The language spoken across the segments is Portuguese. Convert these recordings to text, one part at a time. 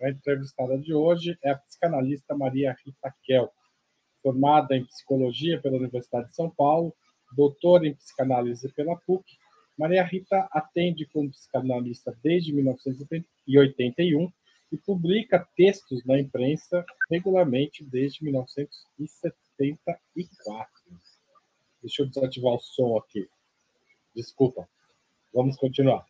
A entrevistada de hoje é a psicanalista Maria Rita Kel, formada em psicologia pela Universidade de São Paulo, doutora em psicanálise pela PUC. Maria Rita atende como psicanalista desde 1981 e publica textos na imprensa regularmente desde 1974. Deixa eu desativar o som aqui. Desculpa. Vamos continuar.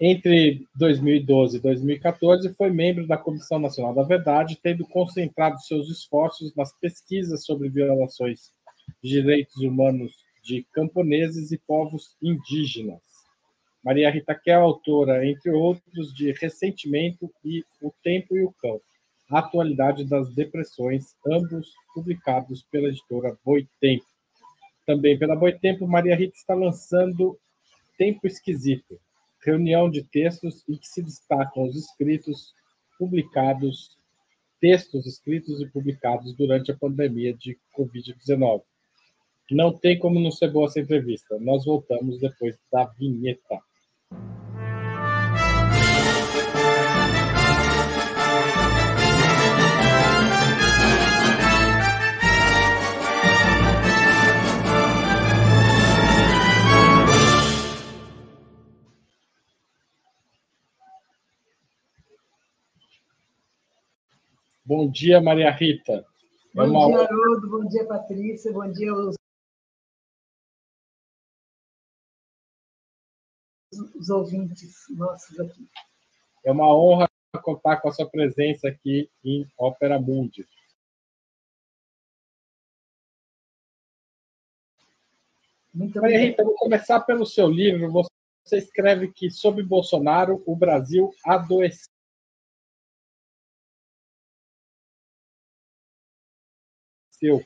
Entre 2012 e 2014, foi membro da Comissão Nacional da Verdade, tendo concentrado seus esforços nas pesquisas sobre violações de direitos humanos de camponeses e povos indígenas. Maria Rita Kel, é autora, entre outros, de Ressentimento e O Tempo e o Cão, a atualidade das depressões, ambos publicados pela editora Boitempo. Também pela Boitempo, Maria Rita está lançando Tempo Esquisito, reunião de textos em que se destacam os escritos publicados, textos escritos e publicados durante a pandemia de Covid-19. Não tem como não ser boa essa entrevista. Nós voltamos depois da vinheta. Bom dia, Maria Rita. Bom é uma... dia, Haroldo. Bom dia, Patrícia. Bom dia aos os ouvintes nossos aqui. É uma honra contar com a sua presença aqui em Ópera Mundi. Muito Maria Rita, vou começar pelo seu livro. Você escreve que, sob Bolsonaro, o Brasil adoeceu seu,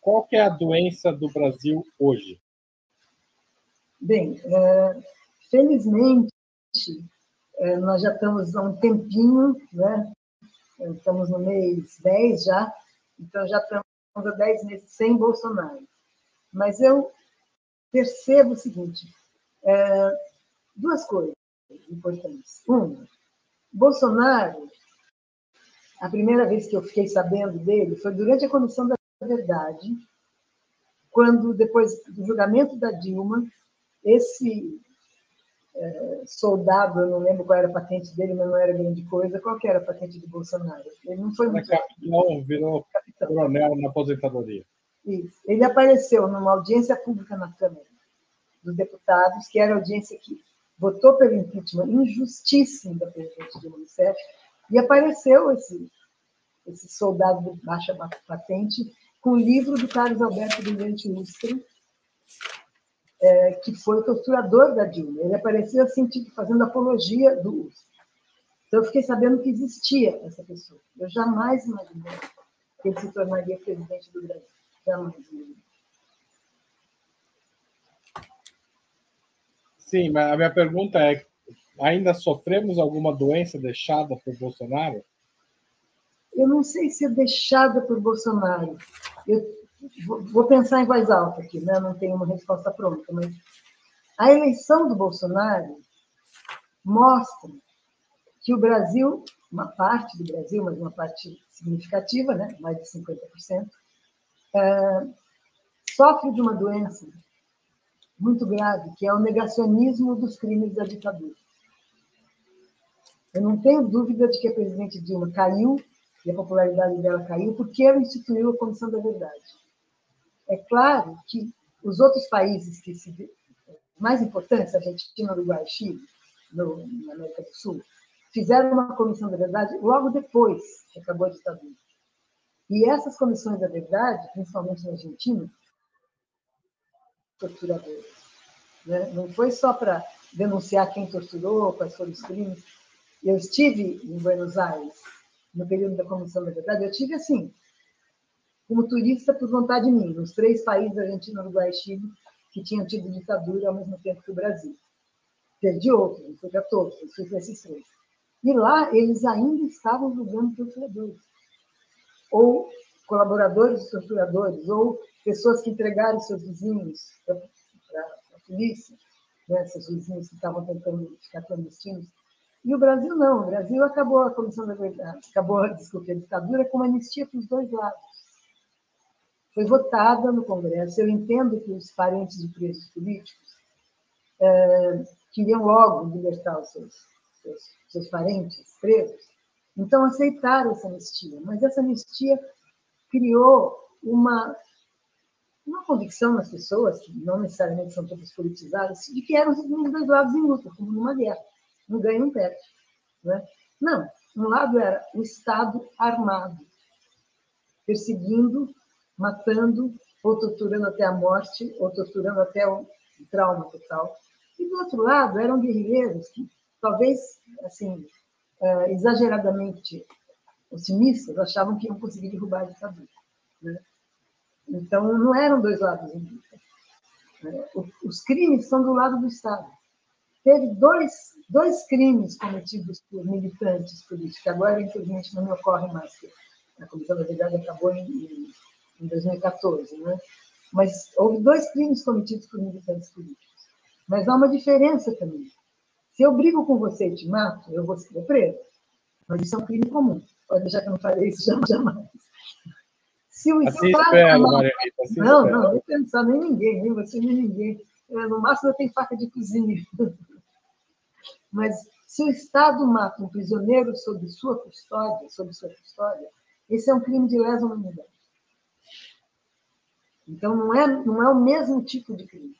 qual é a doença do Brasil hoje? Bem, é, felizmente, é, nós já estamos há um tempinho, né? estamos no mês 10 já, então já estamos há 10 meses sem Bolsonaro. Mas eu percebo o seguinte, é, duas coisas importantes. Uma, Bolsonaro a primeira vez que eu fiquei sabendo dele foi durante a Comissão da Verdade, quando, depois do julgamento da Dilma, esse é, soldado, eu não lembro qual era a patente dele, mas não era grande coisa, qual era a patente de Bolsonaro? Ele não foi muito... Capitão, virou capitão. coronel na aposentadoria. Isso. Ele apareceu numa audiência pública na Câmara dos Deputados, que era a audiência que votou pelo impeachment injustíssimo da presidente Dilma Rousseff, e apareceu esse, esse soldado de baixa patente com o livro do Carlos Alberto Brilhante Ustra, é, que foi o torturador da Dilma. Ele apareceu assim, tipo, fazendo apologia do Ustra. Então, eu fiquei sabendo que existia essa pessoa. Eu jamais imaginei que ele se tornaria presidente do Brasil. Jamais imaginei. Sim, mas a minha pergunta é: ainda sofremos alguma doença deixada por Bolsonaro? Eu não sei se é deixada por Bolsonaro. Eu vou pensar em voz alta aqui, né? não tenho uma resposta pronta, mas a eleição do Bolsonaro mostra que o Brasil, uma parte do Brasil, mas uma parte significativa, né? mais de 50%, é, sofre de uma doença muito grave, que é o negacionismo dos crimes da ditadura. Eu não tenho dúvida de que a presidente Dilma caiu, e a popularidade dela caiu, porque ela instituiu a Comissão da Verdade. É claro que os outros países que se mais importantes, Argentina, Uruguai Chile, no, na América do Sul, fizeram uma Comissão da Verdade logo depois que acabou a ditadura. E essas comissões da verdade, principalmente na Argentina, torturadoras. Né? Não foi só para denunciar quem torturou, quais foram os crimes, eu estive em Buenos Aires no período da Comissão da Verdade, eu tive assim, como turista por vontade minha, nos três países, Argentina, Uruguai e Chile, que tinham tido ditadura ao mesmo tempo que o Brasil. Perdi outros, não fui para todos, fui esses três. E lá eles ainda estavam julgando torturadores, ou colaboradores dos torturadores, ou pessoas que entregaram seus vizinhos para a polícia, né, seus vizinhos que estavam tentando ficar clandestinos E o Brasil não. O Brasil acabou a Comissão da Verdade, acabou, desculpe, a ditadura com uma anistia para os dois lados. Foi votada no Congresso. Eu entendo que os parentes de presos políticos é, queriam logo libertar os seus, seus, seus parentes presos, então aceitaram essa anistia. Mas essa anistia criou uma uma convicção nas pessoas, que não necessariamente são todas politizadas, de que eram os dois lados em luta, como numa guerra. Um ganha um perde. Né? Não, um lado era o Estado armado, perseguindo, matando, ou torturando até a morte, ou torturando até o trauma total. E do outro lado eram guerrilheiros que, talvez, assim, eh, exageradamente otimistas, achavam que iam conseguir derrubar a ditadura. Né? Então, não eram dois lados em luta. É, os crimes são do lado do Estado. Teve dois, dois crimes cometidos por militantes políticos, agora, infelizmente, não me ocorre mais, que a Comissão da Verdade acabou em, em 2014, né? Mas houve dois crimes cometidos por militantes políticos. Mas há uma diferença também. Se eu brigo com você e te mato, eu vou ser preso. Mas isso é um crime comum. Pode deixar que eu não falei isso jamais. Se o assim Estado. Espero, assim não, espero. não, não pensar nem ninguém, nem você, nem ninguém. No máximo eu tenho faca de cozinha. Mas se o Estado mata um prisioneiro sob sua custódia, sob sua custódia, esse é um crime de lesa humanidade. Então não é, não é o mesmo tipo de crime.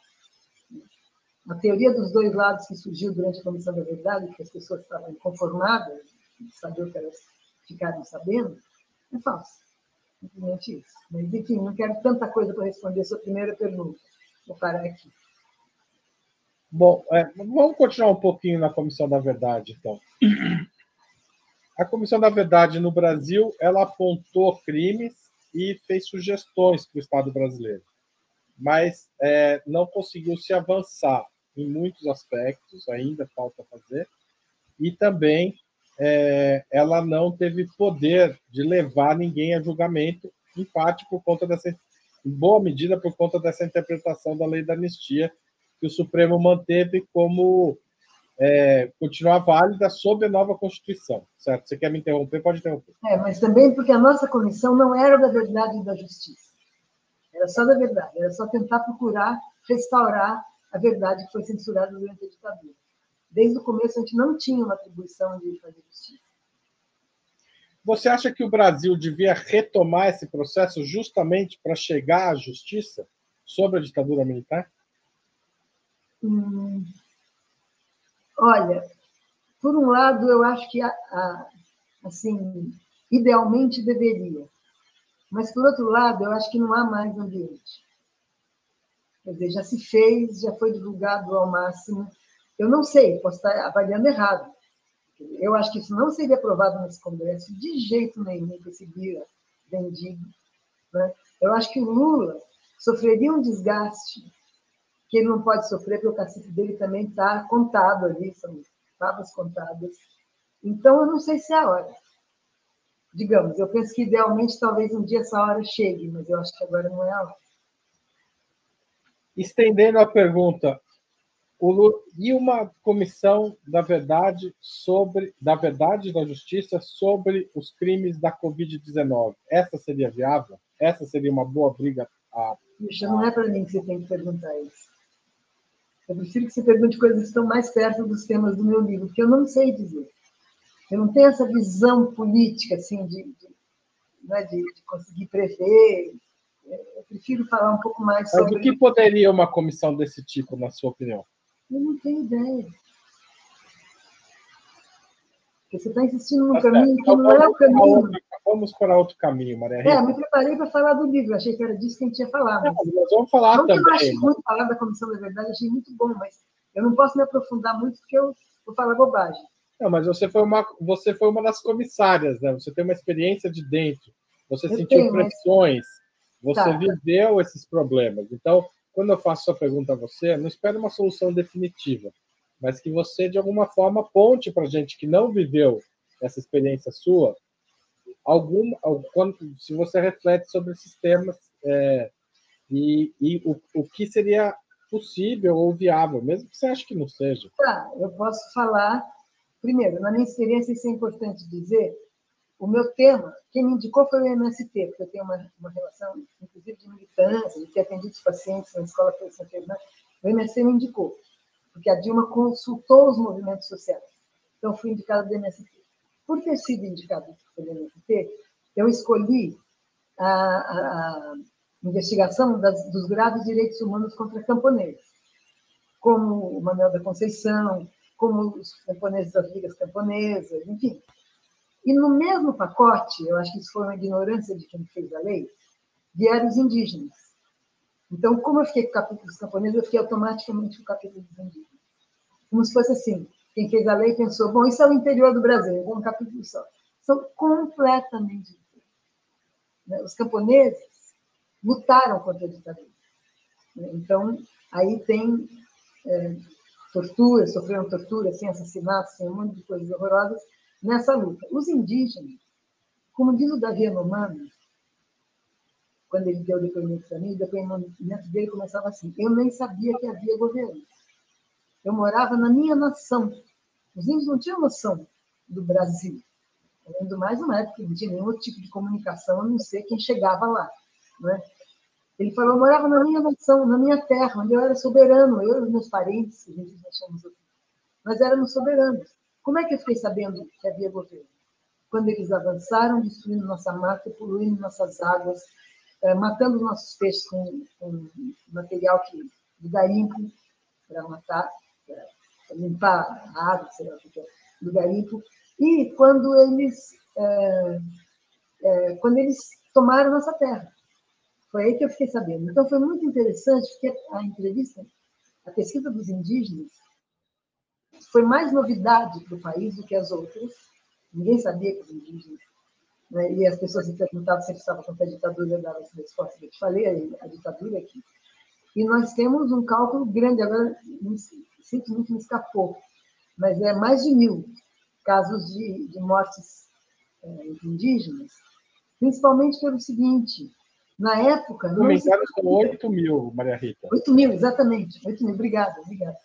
A teoria dos dois lados que surgiu durante a Comissão da Verdade, que as pessoas estavam inconformadas saber o que elas ficaram sabendo, é falsa. Simplesmente isso. Mas, enfim, não quero tanta coisa para responder a sua primeira pergunta. Vou parar aqui. Bom, é, vamos continuar um pouquinho na Comissão da Verdade, então. A Comissão da Verdade no Brasil, ela apontou crimes e fez sugestões para o Estado brasileiro, mas é, não conseguiu se avançar em muitos aspectos, ainda falta fazer, e também é, ela não teve poder de levar ninguém a julgamento, em parte por conta dessa, em boa medida por conta dessa interpretação da lei da anistia que o Supremo manteve como é, continuar válida sob a nova Constituição, certo? Você quer me interromper? Pode interromper. É, mas também porque a nossa comissão não era da verdade e da justiça. Era só da verdade, era só tentar procurar restaurar a verdade que foi censurada durante a ditadura desde o começo a gente não tinha uma atribuição de fazer justiça. Você acha que o Brasil devia retomar esse processo justamente para chegar à justiça sobre a ditadura militar? Hum, olha, por um lado, eu acho que, assim, idealmente deveria. Mas, por outro lado, eu acho que não há mais ambiente. Quer dizer, já se fez, já foi divulgado ao máximo. Eu não sei, posso estar avaliando errado. Eu acho que isso não seria aprovado nesse Congresso de jeito nenhum que vira vendido. Né? Eu acho que o Lula sofreria um desgaste que ele não pode sofrer, porque o cacife dele também está contado ali, são favas contadas. Então, eu não sei se é a hora. Digamos, eu penso que idealmente talvez um dia essa hora chegue, mas eu acho que agora não é a hora. Estendendo a pergunta, o, e uma comissão da verdade sobre da verdade e da justiça sobre os crimes da Covid-19. Essa seria viável? Essa seria uma boa briga? A, não é para mim que você tem que perguntar isso. Eu prefiro que você pergunte coisas que estão mais perto dos temas do meu livro, porque eu não sei dizer. Eu não tenho essa visão política assim de, de, né, de, de conseguir prever. Eu prefiro falar um pouco mais sobre. Mas o que poderia uma comissão desse tipo, na sua opinião? Eu não tenho ideia. Porque você está insistindo num tá caminho que não é o caminho. Vamos para outro caminho, Maria Rita. É, me preparei para falar do livro, achei que era disso que a gente ia falar. Mas... Não, nós vamos falar não também. Eu achei muito falar da Comissão da Verdade, achei muito bom, mas eu não posso me aprofundar muito porque eu vou falar bobagem. Não, mas você foi uma, você foi uma das comissárias, né? Você tem uma experiência de dentro, você eu sentiu tenho, pressões, mas... você tá, viveu esses problemas. Então, quando eu faço essa pergunta a você, não espero uma solução definitiva, mas que você, de alguma forma, ponte para gente que não viveu essa experiência sua, algum, quando, se você reflete sobre esses temas é, e, e o, o que seria possível ou viável, mesmo que você ache que não seja. Tá, eu posso falar primeiro, na minha experiência, isso é importante dizer, o meu tema, quem me indicou foi o MST, porque eu tenho uma, uma relação, inclusive, de militância, de ter atendido os pacientes na escola São Fernando. O MST me indicou, porque a Dilma consultou os movimentos sociais. Então, fui indicada do MST. Por ter sido indicada pelo MST, eu escolhi a, a, a investigação das, dos graves direitos humanos contra camponeses, como o Manuel da Conceição, como os camponeses das ligas camponesas, enfim. E no mesmo pacote, eu acho que isso foi uma ignorância de quem fez a lei, vieram os indígenas. Então, como eu fiquei com o capítulo dos camponeses, eu fiquei automaticamente com o capítulo dos indígenas. Como se fosse assim, quem fez a lei pensou, bom, isso é o interior do Brasil, é um capítulo só. São completamente diferentes. Né? Os camponeses lutaram contra a ditadura. Né? Então, aí tem é, tortura, sofreram tortura, sem assassinatos, sem um monte de coisas horrorosas nessa luta. Os indígenas, como diz o Davi Anomami, quando ele deu o depoimento para mim, o depoimento dele começava assim: Eu nem sabia que havia governo. Eu morava na minha nação. Os índios não tinham noção do Brasil. Além do mais, uma época que não tinha nenhum tipo de comunicação, a não ser quem chegava lá. Né? Ele falou: Eu morava na minha nação, na minha terra, onde eu era soberano, eu e os meus parentes, que gente chamamos assim. Nós éramos soberanos. Como é que eu fiquei sabendo que havia governo? Quando eles avançaram, destruindo nossa mata, poluindo nossas águas, eh, matando nossos peixes com, com material que, de garimpo para matar, limpar a água, sei lá é, do garimpo. E quando eles, é, é, quando eles tomaram nossa terra. Foi aí que eu fiquei sabendo. Então, foi muito interessante, porque a entrevista, a pesquisa dos indígenas, foi mais novidade para o país do que as outras. Ninguém sabia que os indígenas. Né? E as pessoas me perguntavam se eles estavam contra a ditadura, eu dava essa resposta que eu te falei, a ditadura aqui. E nós temos um cálculo grande, agora simplesmente me escapou, mas é mais de mil casos de, de mortes é, indígenas, principalmente pelo seguinte: na época. Engano, são 8 mil, Maria Rita. 8 mil, exatamente. 8 mil, obrigada, obrigada.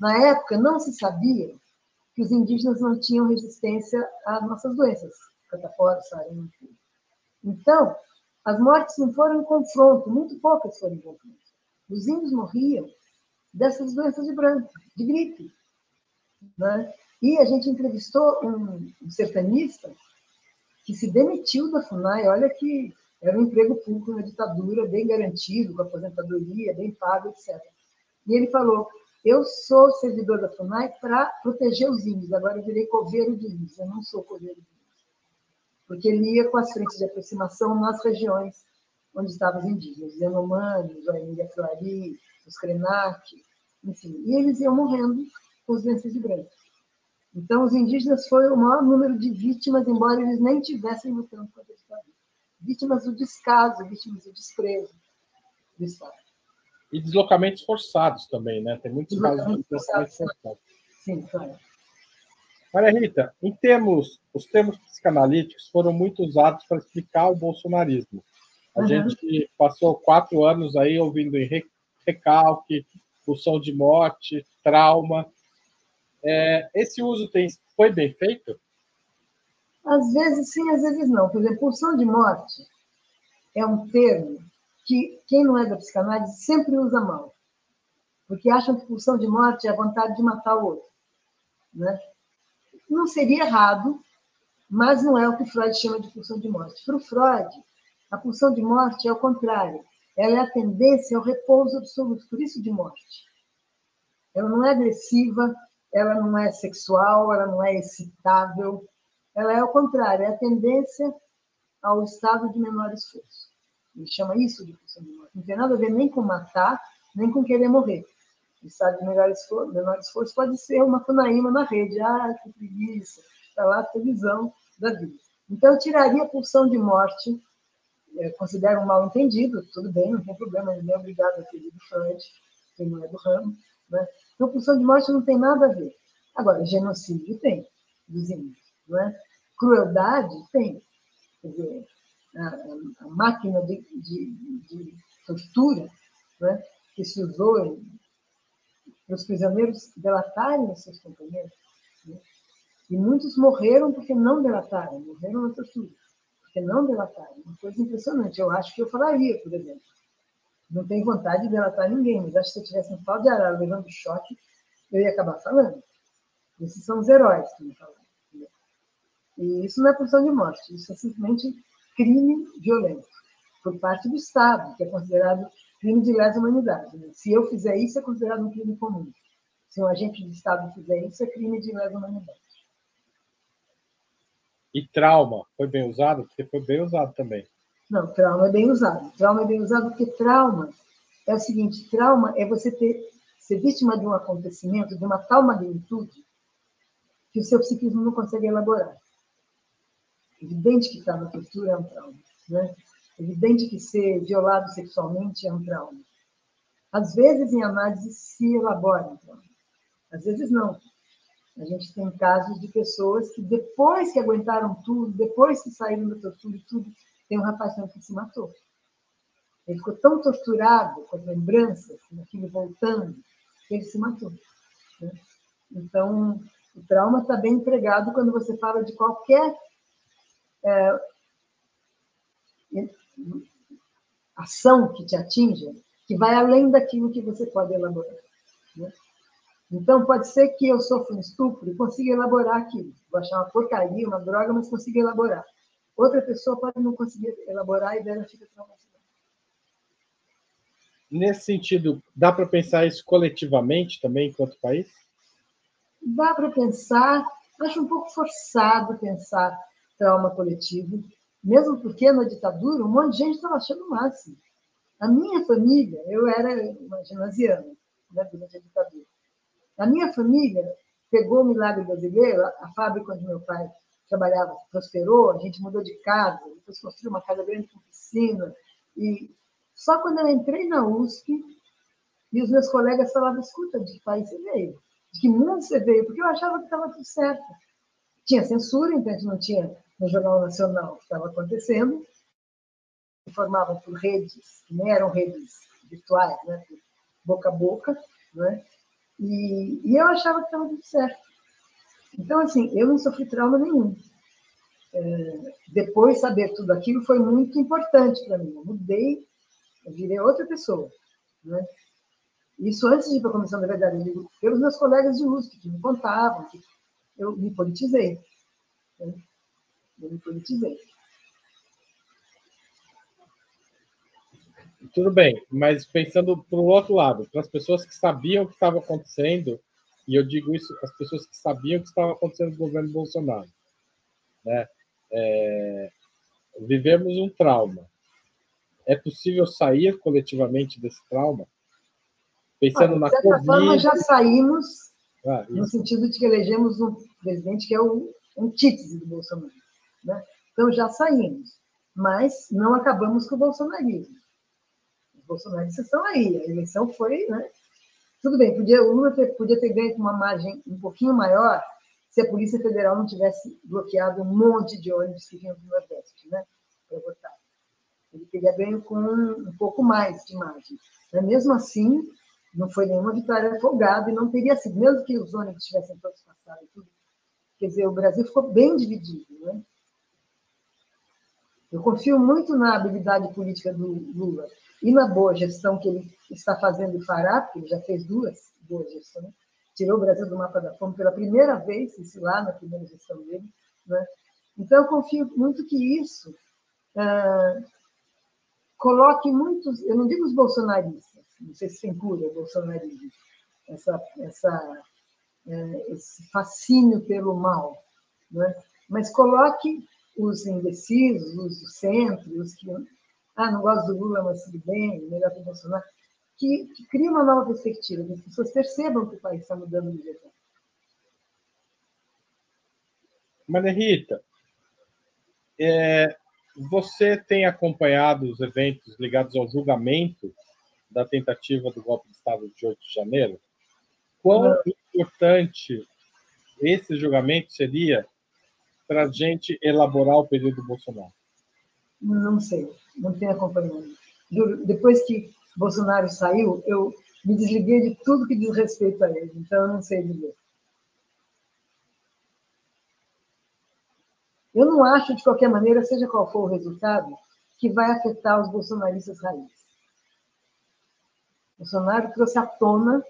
Na época, não se sabia que os indígenas não tinham resistência às nossas doenças, catapora, sarampo. Então, as mortes não foram em confronto, muito poucas foram em confronto. Os índios morriam dessas doenças de branco, de gripe. Né? E a gente entrevistou um, sertanista que se demitiu da FUNAI, olha que era um emprego público na ditadura, bem garantido, com aposentadoria, bem pago, etc. E ele falou: Eu sou servidor da FUNAI para proteger os índios, agora eu virei coveiro de índios, eu não sou coveiro de índios. Porque ele ia com as frentes de aproximação nas regiões onde estavam os indígenas, Yanomami, os Aimiriafuari, os Krenak, enfim. E eles iam morrendo com os doenças de branco. Então, os indígenas foram o maior número de vítimas, embora eles nem tivessem lutando contra a ditadura vítimas do descaso, vítimas do desprezo do Estado. E deslocamentos forçados também, né? Tem muitos casos de deslocamentos forçados. Sim, claro. Maria Rita, em termos, os termos psicanalíticos foram muito usados para explicar o bolsonarismo. A uhum. gente passou quatro anos aí ouvindo em recalque, pulsão de morte, trauma. É, esse uso tem, foi bem feito? Às vezes sim, às vezes não. Por exemplo, pulsão de morte é um termo que quem não é da psicanálise sempre usa mal, porque acham que pulsão de morte é a vontade de matar o outro. Né? Não seria errado, mas não é o que Freud chama de pulsão de morte. Para o Freud, a pulsão de morte é o contrário. Ela é a tendência ao repouso absoluto, por isso de morte. Ela não é agressiva, ela não é sexual, ela não é excitável, ela é o contrário, é a tendência ao estado de menor esforço. Ele chama isso de pulsão de morte. Não tem nada a ver nem com matar, nem com querer morrer. O estado de menor esforço, menor esforço pode ser uma funaíma na rede. Ah, que preguiça. Está lá a televisão da vida. Então, eu tiraria a pulsão de morte, considero um mal entendido, tudo bem, não tem problema, ele é obrigado a ter lido Freud, quem não é do ramo. Né? Então, pulsão de morte não tem nada a ver. Agora, genocídio tem, dos índios. Né? Crueldade tem. Quer dizer, a, a máquina de, de, de tortura né? que se usou para os prisioneiros delatarem os seus companheiros. Né? E muitos morreram porque não delataram, morreram na tortura, porque não delataram. Uma coisa impressionante. Eu acho que eu falaria, por exemplo. Não tenho vontade de delatar ninguém, mas acho que se eu tivesse um pau de arara levando choque, eu ia acabar falando. Esses são os heróis que me falaram. E isso não é punição de morte, isso é simplesmente crime violento por parte do Estado, que é considerado crime de lesa humanidade. Né? Se eu fizer isso, é considerado um crime comum. Se um agente do Estado fizer isso, é crime de lesa humanidade. E trauma foi bem usado? Porque foi bem usado também. Não, trauma é bem usado. Trauma é bem usado porque trauma é o seguinte: trauma é você ter ser vítima de um acontecimento de uma tal magnitude que o seu psiquismo não consegue elaborar. Evidente que estar na tortura é um trauma, né? Evidente que ser violado sexualmente é um trauma. Às vezes, em análise, se elabora um trauma. Às vezes, não. A gente tem casos de pessoas que, depois que aguentaram tudo, depois que saíram da tortura e tudo, tem um rapaz que se matou. Ele ficou tão torturado com as lembranças, aquilo voltando, que ele se matou. Né? Então, o trauma está bem empregado quando você fala de qualquer é, ação que te atinja, que vai além daquilo que você pode elaborar. Né? Então, pode ser que eu sofra um estupro e consiga elaborar aquilo. Vou achar uma porcaria, uma droga, mas consiga elaborar. Outra pessoa pode não conseguir elaborar e dela fica traumatizada. Nesse sentido, dá para pensar isso coletivamente também, enquanto país? Dá para pensar. Acho um pouco forçado pensar trauma coletivo, mesmo porque na ditadura um monte de gente estava achando o máximo. A minha família, eu era uma ginasiana né, durante a ditadura. A minha família pegou o milagre brasileiro, a fábrica onde meu pai trabalhava prosperou, a gente mudou de casa, depois construiu uma casa grande com piscina. E só quando eu entrei na USP, e os meus colegas falavam, escuta, de que país você veio? De que mundo você veio? Porque eu achava que estava tudo certo. Tinha censura, então a gente não tinha no Jornal Nacional o que estava acontecendo. Informavam por redes, que nem eram redes virtuais, né? boca a boca. Né? E, e eu achava que estava tudo certo. Então, assim, eu não sofri trauma nenhum. É, depois, saber tudo aquilo foi muito importante para mim. Eu mudei, eu virei outra pessoa. Né? Isso antes de ir para a Comissão da Verdade, digo, pelos meus colegas de USP, que me contavam, que eu me politizei. Né? Eu me politizei. Tudo bem, mas pensando para o outro lado, para as pessoas que sabiam o que estava acontecendo e eu digo isso as pessoas que sabiam o que estava acontecendo no governo Bolsonaro. Né? É, vivemos um trauma. É possível sair coletivamente desse trauma? Pensando de certa na Covid... forma, já saímos ah, no sentido de que elegemos um presidente que é o antítese do Bolsonaro. Né? Então, já saímos. Mas não acabamos com o bolsonarismo. Bolsonaristas estão aí. A eleição foi né, tudo bem, podia, o Lula ter, podia ter ganho com uma margem um pouquinho maior se a Polícia Federal não tivesse bloqueado um monte de ônibus que vinham do Nordeste, né, para votar. Ele teria ganho com um, um pouco mais de margem. Mas, mesmo assim, não foi nenhuma vitória folgada e não teria sido, mesmo que os ônibus tivessem todos passado tudo. Quer dizer, o Brasil ficou bem dividido. Né? Eu confio muito na habilidade política do Lula e na boa gestão que ele está fazendo e fará, porque ele já fez duas boas gestões, tirou o Brasil do mapa da fome pela primeira vez, isso lá na primeira gestão dele. Né? Então, eu confio muito que isso ah, coloque muitos, eu não digo os bolsonaristas, não sei se tem cura o bolsonarismo, essa, essa, é, esse fascínio pelo mal, né? mas coloque os indecisos, os do centro, os que ah, não gosto do Lula, mas tudo bem, melhor que o Bolsonaro, que, que cria uma nova perspectiva, que as pessoas percebam que o país está mudando de jeito. Maria Rita, é, você tem acompanhado os eventos ligados ao julgamento da tentativa do golpe de Estado de 8 de janeiro? Quão importante esse julgamento seria para a gente elaborar o período Bolsonaro? Não sei, não tenho acompanhado. Depois que Bolsonaro saiu, eu me desliguei de tudo que diz respeito a ele, então eu não sei dizer. Eu não acho, de qualquer maneira, seja qual for o resultado, que vai afetar os bolsonaristas raízes. Bolsonaro trouxe à tona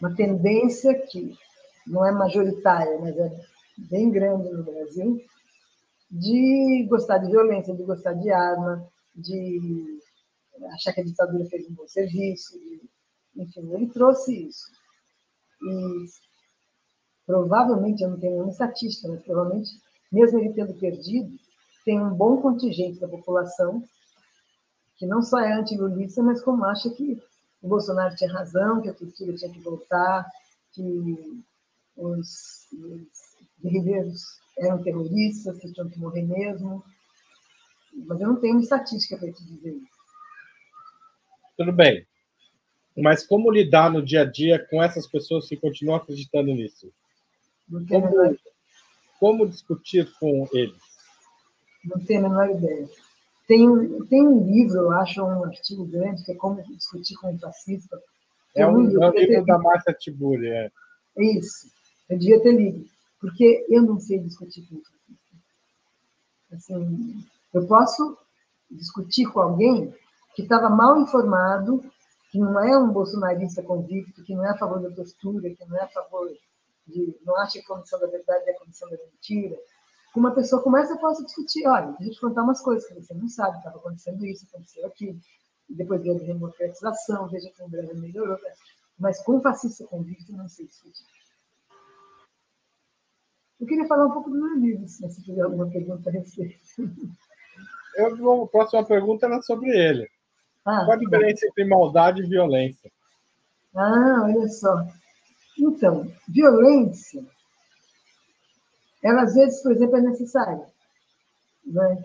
uma tendência que não é majoritária, mas é bem grande no Brasil, de gostar de violência, de gostar de arma, de achar que a ditadura fez um bom serviço. De, enfim, ele trouxe isso. E provavelmente, eu não tenho nenhuma estatística, mas provavelmente, mesmo ele tendo perdido, tem um bom contingente da população que não só é anti-lulista, mas como acha que o Bolsonaro tinha razão, que a cultura tinha que voltar, que os, os eram terroristas, que tinham que morrer mesmo. Mas eu não tenho estatística para te dizer isso. Tudo bem. Mas como lidar no dia a dia com essas pessoas que continuam acreditando nisso? Como, como discutir com eles? Não tenho a menor ideia. Tem, tem um livro, eu acho, um artigo grande, que é Como Discutir com o Fascista. É um, é um livro da Márcia Tiburi. É. é isso. Eu devia ter lido. Porque eu não sei discutir com fascista. Assim, eu posso discutir com alguém que estava mal informado, que não é um bolsonarista convicto, que não é a favor da postura, que não é a favor de. não acha que a comissão da verdade é a comissão da mentira, com uma pessoa como essa, eu posso discutir. Olha, deixa eu te contar umas coisas que você não sabe, estava acontecendo isso, aconteceu aquilo. Depois veio a democratização, veja que o Brasil melhorou. Mas com fascista convicto, não sei discutir. Eu queria falar um pouco do meu livro, se você tiver alguma pergunta a respeito. Eu, a próxima pergunta era sobre ele. Ah, Qual a diferença entre maldade e violência? Ah, olha só. Então, violência ela às vezes, por exemplo, é necessária. Né?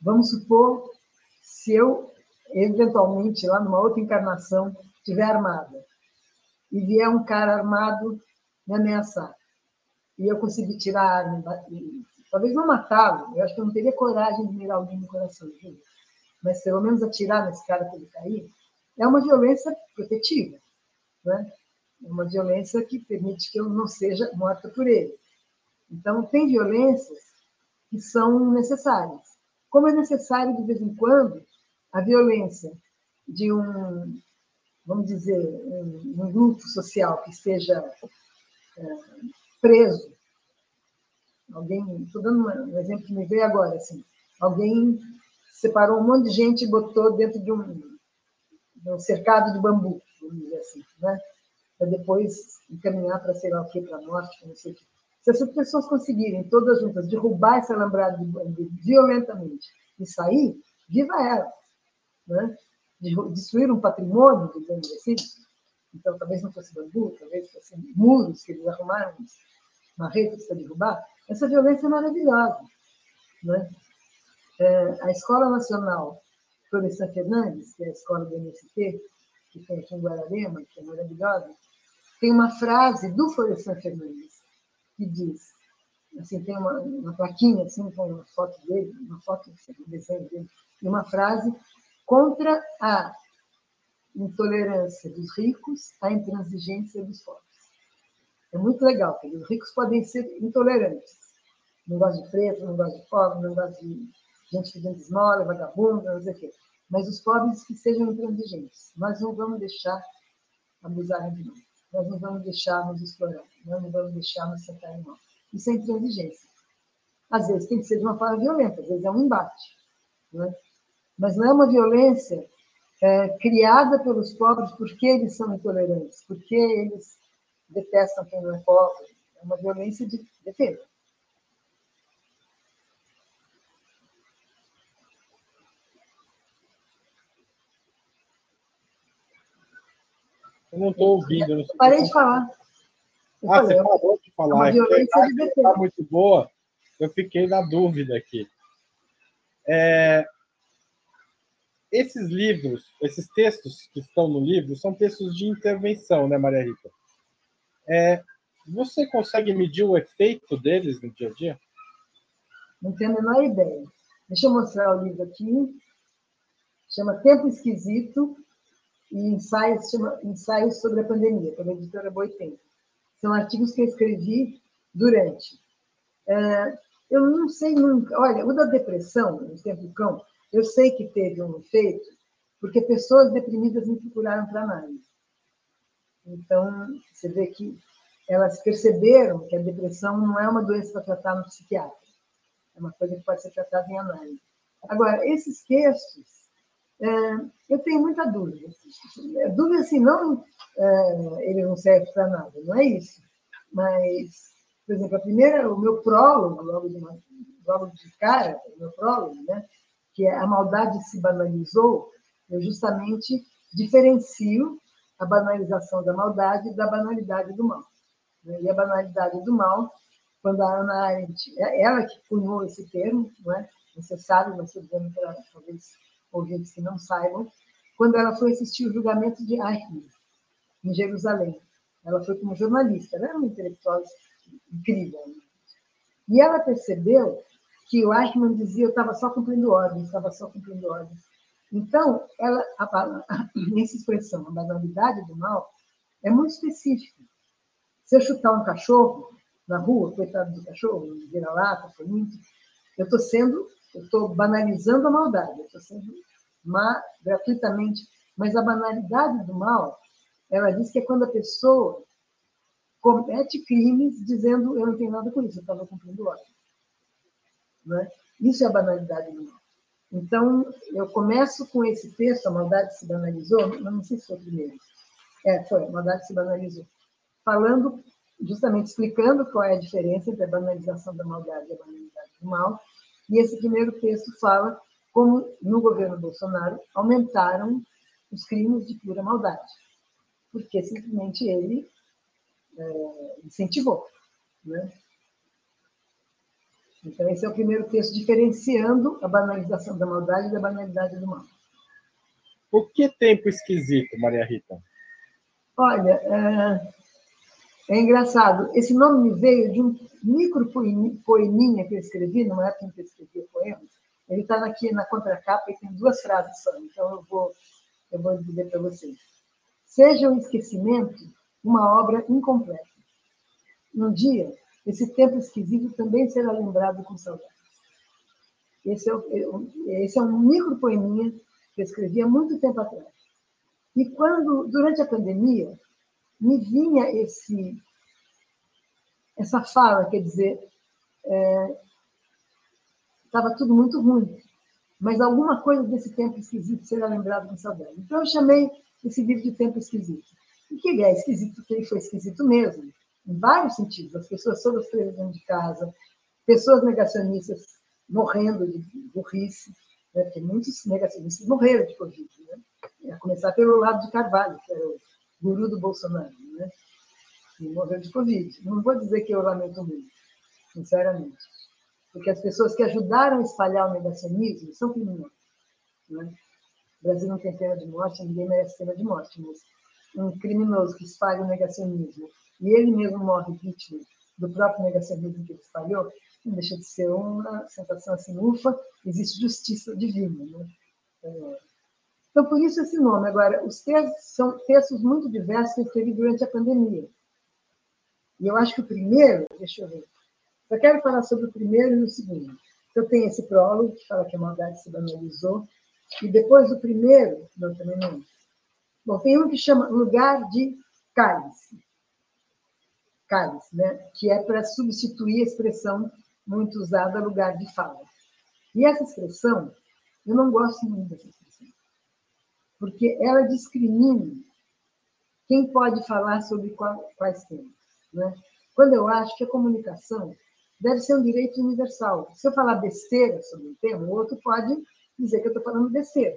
Vamos supor, se eu, eventualmente, lá numa outra encarnação, estiver armada, e vier um cara armado me ameaçar, e eu conseguir tirar talvez não matá-lo, eu acho que eu não teria coragem de mirar alguém no coração, viu? mas pelo menos atirar nesse cara que ele cair, é uma violência protetiva, né? É uma violência que permite que eu não seja morta por ele. Então, tem violências que são necessárias. Como é necessário, de vez em quando, a violência de um, vamos dizer, um, um grupo social que esteja é, preso. Alguém, estou dando um exemplo que me veio agora, assim, alguém separou um monte de gente e botou dentro de um, de um cercado de bambu, vamos dizer assim, né? para depois encaminhar para sei lá o que, para a morte, não sei o que. Se essas pessoas conseguirem, todas juntas, derrubar esse alambrado de bandido violentamente e sair, viva ela. Né? Destruir um patrimônio, digamos assim. Então, talvez não fosse bambu, talvez fossem muros que eles arrumaram, marretas para derrubar. Essa violência é maravilhosa. Né? É, a Escola Nacional Florestan Fernandes, que é a escola do MST, que tem aqui em Guararema, que é maravilhosa, tem uma frase do Florestan Fernandes, que diz, assim, tem uma, uma plaquinha assim, com uma foto dele, uma foto, um desenho dele, e uma frase contra a intolerância dos ricos, a intransigência dos pobres. É muito legal, porque os ricos podem ser intolerantes. Não gosto de preto, não gosto de pobre, não gosto de gente que vende esmola, vagabunda, não sei o quê. Mas os pobres que sejam intransigentes. Nós não vamos deixar abusarem de nós. Nós não vamos deixar nos explorar, nós não vamos deixar nos sentar em mão. Isso é intransigência. Às vezes tem que ser de uma forma violenta, às vezes é um embate. Né? Mas não é uma violência é, criada pelos pobres porque eles são intolerantes, porque eles detestam quem não é pobre. É uma violência de defesa. Eu não estou ouvindo. Não parei de falar. Eu ah, falei, você parou de falar. É violência está muito boa. Eu fiquei na dúvida aqui. É, esses livros, esses textos que estão no livro, são textos de intervenção, né, Maria Rita? É, você consegue medir o efeito deles no dia a dia? Não tenho a menor ideia. Deixa eu mostrar o livro aqui. Chama Tempo Esquisito, e ensaios, chama, ensaios sobre a pandemia, pela editora Boitempo. São artigos que eu escrevi durante. É, eu não sei nunca. Olha, o da depressão, no tempo do cão, eu sei que teve um efeito, porque pessoas deprimidas me procuraram para análise. Então, você vê que elas perceberam que a depressão não é uma doença para tratar no psiquiatra. É uma coisa que pode ser tratada em análise. Agora, esses textos, é, eu tenho muita dúvida. Dúvida assim, não é, ele não serve para nada, não é isso. Mas, por exemplo, a primeira, o meu prólogo, logo de, uma, logo de cara, o meu prólogo, né, que é A Maldade se Banalizou, eu justamente diferencio a banalização da maldade da banalidade do mal. Né? E a banalidade do mal, quando a Ana Arendt, é ela que cunhou esse termo, não é? Você sabe, mas estou dizendo para talvez ouvintes que não saibam, quando ela foi assistir o julgamento de Eichmann, em Jerusalém. Ela foi como jornalista, ela era uma intelectual incrível. Né? E ela percebeu que o Eichmann dizia eu estava só cumprindo ordens, estava só cumprindo ordens. Então, ela, a, essa expressão, a banalidade do mal, é muito específica. Se eu chutar um cachorro na rua, coitado do cachorro, vira-lata, foi muito, eu estou sendo, eu estou banalizando a maldade, eu estou sendo má gratuitamente. Mas a banalidade do mal, ela diz que é quando a pessoa comete crimes dizendo eu não tenho nada com isso, eu estava cumprindo ordem. Né? Isso é a banalidade do mal. Então, eu começo com esse texto, A Maldade se Banalizou, não sei se foi o primeiro. É, foi, A Maldade se Banalizou falando, justamente explicando qual é a diferença entre a banalização da maldade e a banalidade do mal. E esse primeiro texto fala como, no governo Bolsonaro, aumentaram os crimes de pura maldade, porque simplesmente ele é, incentivou. Né? Então, esse é o primeiro texto, diferenciando a banalização da maldade da banalidade do mal. Por que tempo esquisito, Maria Rita? Olha, é, é engraçado, esse nome me veio de um micro poeminha que eu escrevi, numa época em que eu escrevia poemas. Ele está aqui na contracapa e tem duas frases só, então eu vou, eu vou dizer para vocês. Seja o esquecimento uma obra incompleta. Um dia, esse tempo esquisito também será lembrado com saudades. Esse é, esse é um micro poeminha que eu escrevi há muito tempo atrás. E quando, durante a pandemia, me vinha esse, essa fala, quer dizer, estava é, tudo muito ruim, mas alguma coisa desse tempo esquisito será lembrado com saudade. Então eu chamei esse livro de Tempo Esquisito. E que ele é esquisito, porque ele foi esquisito mesmo, em vários sentidos. As pessoas todas presas dentro de casa, pessoas negacionistas morrendo de burrice, né? porque muitos negacionistas morreram de Covid, né? a começar pelo lado de Carvalho, que era o guru do Bolsonaro, né? E morreu de Covid. Não vou dizer que eu lamento muito, sinceramente. Porque as pessoas que ajudaram a espalhar o negacionismo são criminosos. Né? O Brasil não tem pena de morte, ninguém merece pena de morte, mas um criminoso que espalha o negacionismo e ele mesmo morre vítima do próprio negacionismo que ele espalhou, não deixa de ser uma sensação assim, ufa, existe justiça divina. Né? É, então, por isso esse nome. Agora, os textos são textos muito diversos que eu escrevi durante a pandemia. E eu acho que o primeiro, deixa eu ver, só quero falar sobre o primeiro e o segundo. Eu tenho esse prólogo, que fala que a maldade se banalizou, e depois do primeiro, não, também não. Bom, tem um que chama Lugar de Cálice. Cálice, né? que é para substituir a expressão muito usada, lugar de fala. E essa expressão, eu não gosto muito dessa expressão porque ela discrimina quem pode falar sobre quais temas. Né? Quando eu acho que a comunicação deve ser um direito universal. Se eu falar besteira sobre um tema, o outro pode dizer que eu estou falando besteira.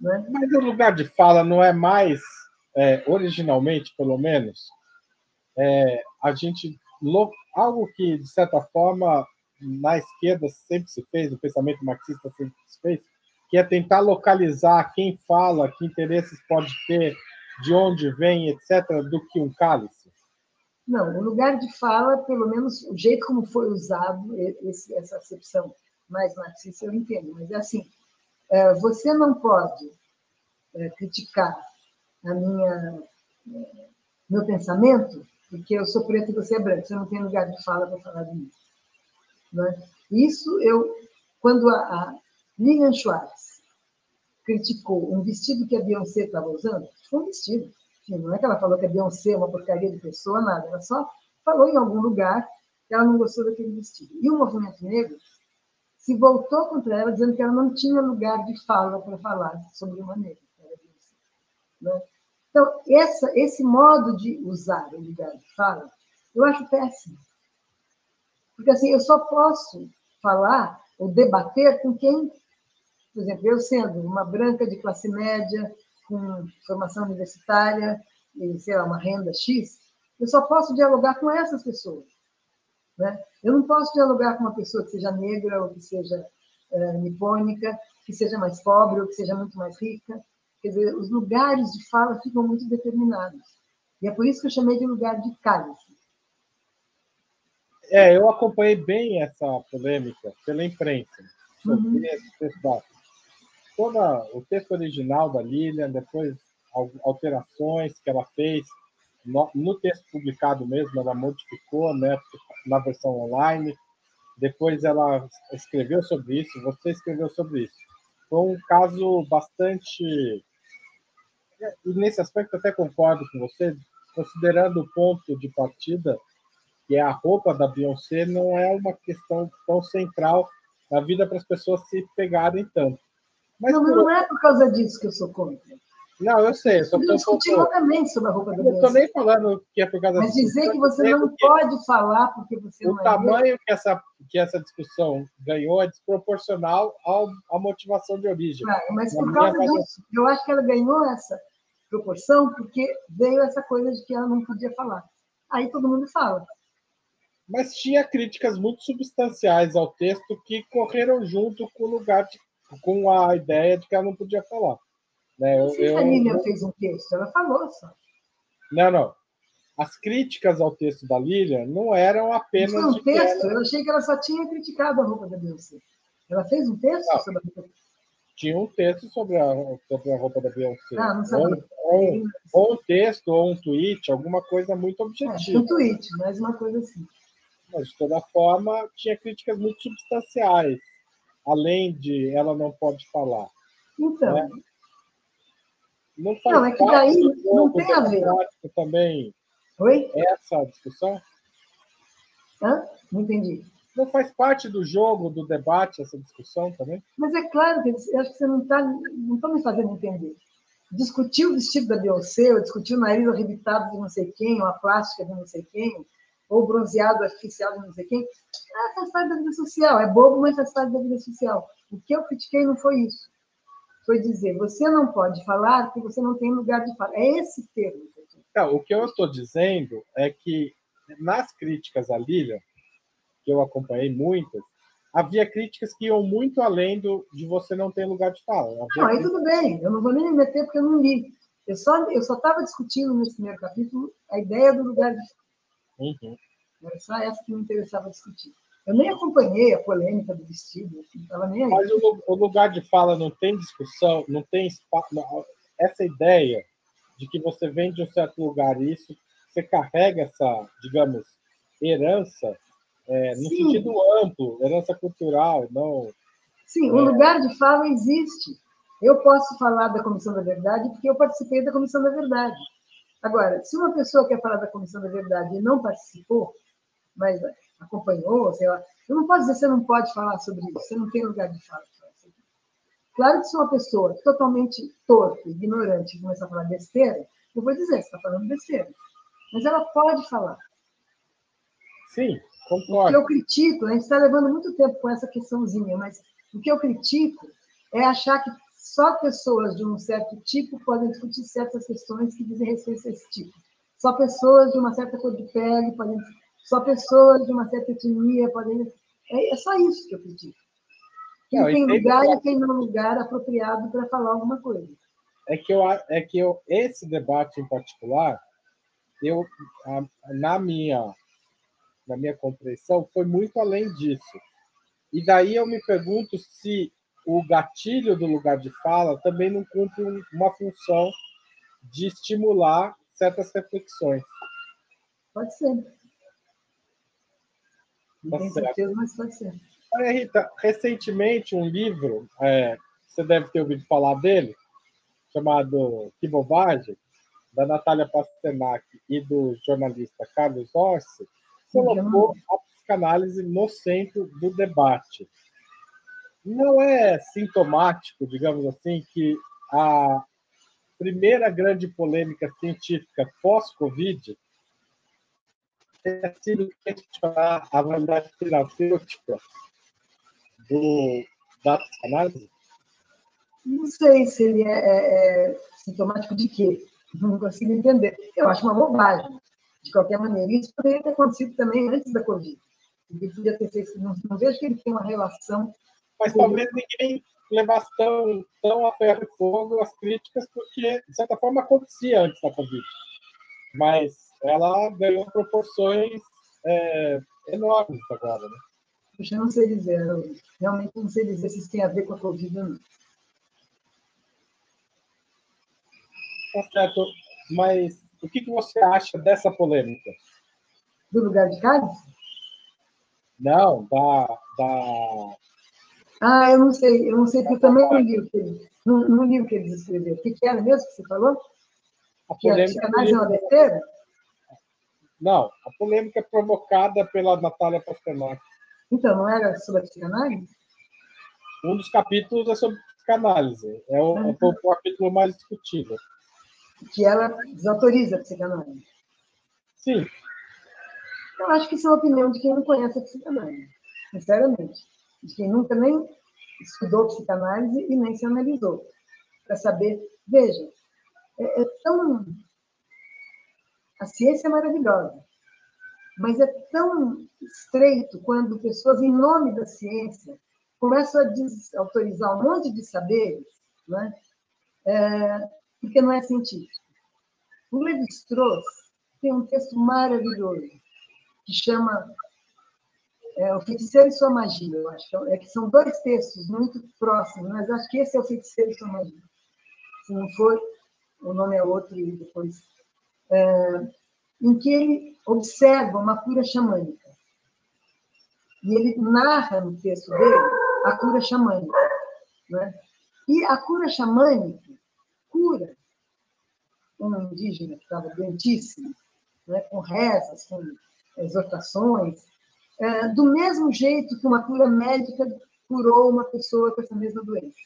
Né? Mas o lugar de fala não é mais, é, originalmente, pelo menos, é, a gente algo que de certa forma na esquerda sempre se fez, o pensamento marxista sempre se fez, que é tentar localizar quem fala, que interesses pode ter, de onde vem, etc., do que um cálice? Não, o lugar de fala, pelo menos o jeito como foi usado esse, essa acepção mais marxista, eu entendo, mas é assim, é, você não pode é, criticar a minha, é, meu pensamento porque eu sou preto e você é branco, você não tem lugar de fala para falar mim. Né? Isso eu, quando a, a Lilian Schwartz criticou um vestido que a Beyoncé estava usando, foi um vestido. Não é que ela falou que a Beyoncé é uma porcaria de pessoa, nada. Ela só falou em algum lugar que ela não gostou daquele vestido. E o movimento negro se voltou contra ela, dizendo que ela não tinha lugar de fala para falar sobre uma negra. Né? Então, essa, esse modo de usar o lugar de fala, eu acho péssimo. Porque assim, eu só posso falar ou debater com quem, por exemplo, eu sendo uma branca de classe média, com formação universitária e, sei lá, uma renda X, eu só posso dialogar com essas pessoas. Né? Eu não posso dialogar com uma pessoa que seja negra ou que seja é, nipônica, que seja mais pobre ou que seja muito mais rica. Quer dizer, os lugares de fala ficam muito determinados. E é por isso que eu chamei de lugar de cálice. É, eu acompanhei bem essa polêmica pela imprensa uhum. Toda o texto original da Lilian, depois alterações que ela fez no, no, texto publicado mesmo, ela modificou, né, na versão online. Depois ela escreveu sobre isso, você escreveu sobre isso. Foi um caso bastante e nesse aspecto até concordo com você, considerando o ponto de partida que é a roupa da Beyoncé, não é uma questão tão central na vida para as pessoas se pegarem tanto. Mas não, por... não é por causa disso que eu sou contra. Não, eu sei. Eu só discutir longamente sobre a roupa da Beyoncé. Eu estou nem falando que é por causa Mas disso. dizer que você não pode falar porque você o não é. O tamanho que essa, que essa discussão ganhou é desproporcional ao, à motivação de origem. Claro, mas por causa disso, eu acho que ela ganhou essa proporção porque veio essa coisa de que ela não podia falar. Aí todo mundo fala mas tinha críticas muito substanciais ao texto que correram junto com o lugar de, com a ideia de que ela não podia falar. Né? Eu, eu, a Lilian fez um texto, ela falou só. Não, não. As críticas ao texto da Lilian não eram apenas. Não foi um texto, ela... eu achei que ela só tinha criticado a roupa da Beyoncé. Ela fez um texto não. sobre a roupa tinha um texto sobre a, sobre a roupa da Beyoncé. Ah, não sabia. Ou, ou, ou, um texto, ou um tweet, alguma coisa muito objetiva. É, um tweet, mais uma coisa assim. Mas, de toda forma, tinha críticas muito substanciais, além de ela não pode falar. Então. Né? Não, não, é que daí não tem a ver. Também Oi? Essa discussão? Hã? Não entendi. Não faz parte do jogo, do debate, essa discussão também? Mas é claro que eu acho que você não está não tá me fazendo entender. Discutir o vestido da Beyoncé, ou discutir o nariz arrebitado de não sei quem, ou a plástica de não sei quem, ou bronzeado artificial de não sei quem, ah, faz parte da vida social. É bobo, mas faz parte da vida social. O que eu critiquei não foi isso. Foi dizer, você não pode falar porque você não tem lugar de falar. É esse termo. Não, o que eu estou dizendo é que nas críticas à Lilian, que eu acompanhei muitas, havia críticas que iam muito além do, de você não ter lugar de fala. Havia não, aí tudo bem, eu não vou nem me meter porque eu não li. Eu só eu só estava discutindo nesse primeiro capítulo a ideia do lugar de fala. Uhum. Era só essa que me interessava discutir. Eu nem acompanhei a polêmica do vestido, não estava nem aí. Mas o, o, lugar de fala não tem discussão, não tem espaço. Essa ideia de que você vem de um certo lugar e isso você carrega essa, digamos, herança é, no Sim. sentido amplo, herança cultural, não. Sim, é... o lugar de fala existe. Eu posso falar da Comissão da Verdade porque eu participei da Comissão da Verdade. Agora, se uma pessoa quer falar da Comissão da Verdade e não participou, mas acompanhou, sei lá, eu não posso dizer que você não pode falar sobre isso, você não tem lugar de fala. Claro que se uma pessoa totalmente torta, ignorante, começar a falar besteira, eu vou dizer, você está falando besteira. Mas ela pode falar. Sim, concordo. O que eu critico, a gente está levando muito tempo com essa questãozinha, mas o que eu critico é achar que só pessoas de um certo tipo podem discutir certas questões que dizem respeito a esse tipo. Só pessoas de uma certa cor de pele podem. Só pessoas de uma certa etnia podem. É, é só isso que eu critico. Quem não, tem lugar e quem não lugar apropriado para falar alguma coisa. É que, eu, é que eu, esse debate em particular, eu, na, minha, na minha compreensão, foi muito além disso. E daí eu me pergunto se o gatilho do lugar de fala também não cumpre uma função de estimular certas reflexões. Pode ser. Não tá tenho certo. certeza, mas pode ser. Olha, Rita, recentemente um livro, é, você deve ter ouvido falar dele, chamado Que Bobagem, da Natália Pasternak e do jornalista Carlos Orsi, colocou a psicanálise no centro do debate. Não é sintomático, digamos assim, que a primeira grande polêmica científica pós-Covid tenha sido questionar a validade terapêutica do, da psicanálise? Não sei se ele é, é, é sintomático de quê. Não consigo entender. Eu acho uma bobagem, de qualquer maneira. Isso poderia ter acontecido também antes da Covid. Ele podia ter sido, não, não vejo que ele tem uma relação. Mas talvez ninguém levasse tão, tão a ferro e fogo as críticas, porque, de certa forma, acontecia antes da Covid. Mas ela ganhou proporções é, enormes agora, né? Eu não sei dizer, eu realmente não sei dizer se isso tem a ver com a Covid ou não. Tá certo, mas o que, que você acha dessa polêmica? Do lugar de Cálice? Não, da, da. Ah, eu não sei, eu não sei, porque eu também não li o que ele, não, não li o que eles escreveram. O que, que era mesmo que você falou? A que a psicanálise é uma besteira? Não, a polêmica é provocada pela Natália Pasternak. Então, não era sobre a psicanálise? Um dos capítulos é sobre psicanálise. É o, uhum. é o capítulo mais discutido. Que ela desautoriza a psicanálise. Sim. Eu acho que isso é a opinião de quem não conhece a psicanálise, sinceramente. De quem nunca nem estudou psicanálise e nem se analisou. Para saber, veja, é, é tão. A ciência é maravilhosa, mas é tão estreito quando pessoas, em nome da ciência, começam a desautorizar um monte de saberes, né? É, porque não é científico. O Levi-Strauss tem um texto maravilhoso que chama é, O Feiticeiro e Sua Magia, eu acho. É que são dois textos muito próximos, mas acho que esse é O Feiticeiro e Sua Magia. Se não for, o nome é outro e depois. É, em que ele observa uma cura xamânica. E ele narra no texto dele a cura xamânica. Né? E a cura xamânica cura um indígena que estava doentíssimo, né? com rezas, com exortações, é, do mesmo jeito que uma cura médica curou uma pessoa com essa mesma doença.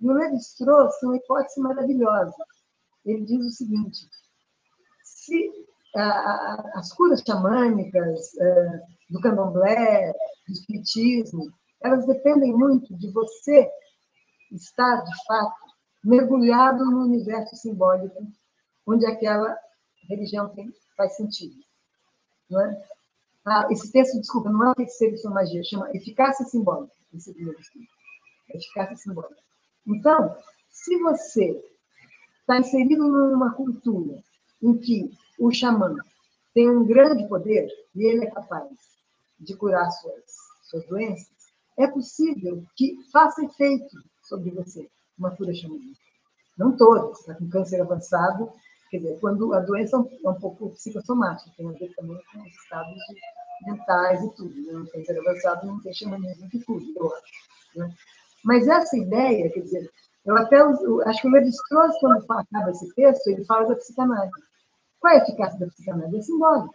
E o Levi-Strauss uma hipótese maravilhosa. Ele diz o seguinte: se as curas xamânicas é, do candomblé, do espiritismo, elas dependem muito de você estar, de fato, mergulhado no universo simbólico onde aquela religião tem, faz sentido. Não é? ah, esse texto, desculpa, não é feiticeiro de sua magia, chama eficácia simbólica, esse primeiro estudo. Eficácia simbólica. Então, se você está inserido numa cultura em que o xamã tem um grande poder e ele é capaz de curar suas, suas doenças, é possível que faça efeito sobre você uma cura xamânica. Não todas, está com câncer avançado, quer dizer, quando a doença é um pouco psicossomática, tem a ver também com os estados mentais e tudo. Né? O câncer avançado não tem xamanismo que cura, eu acho. Né? Mas essa ideia, quer dizer, eu até acho que o Levi-Strauss, quando acaba esse texto, ele fala da psicanálise. Qual é a eficácia da psicanálise? É simbólica.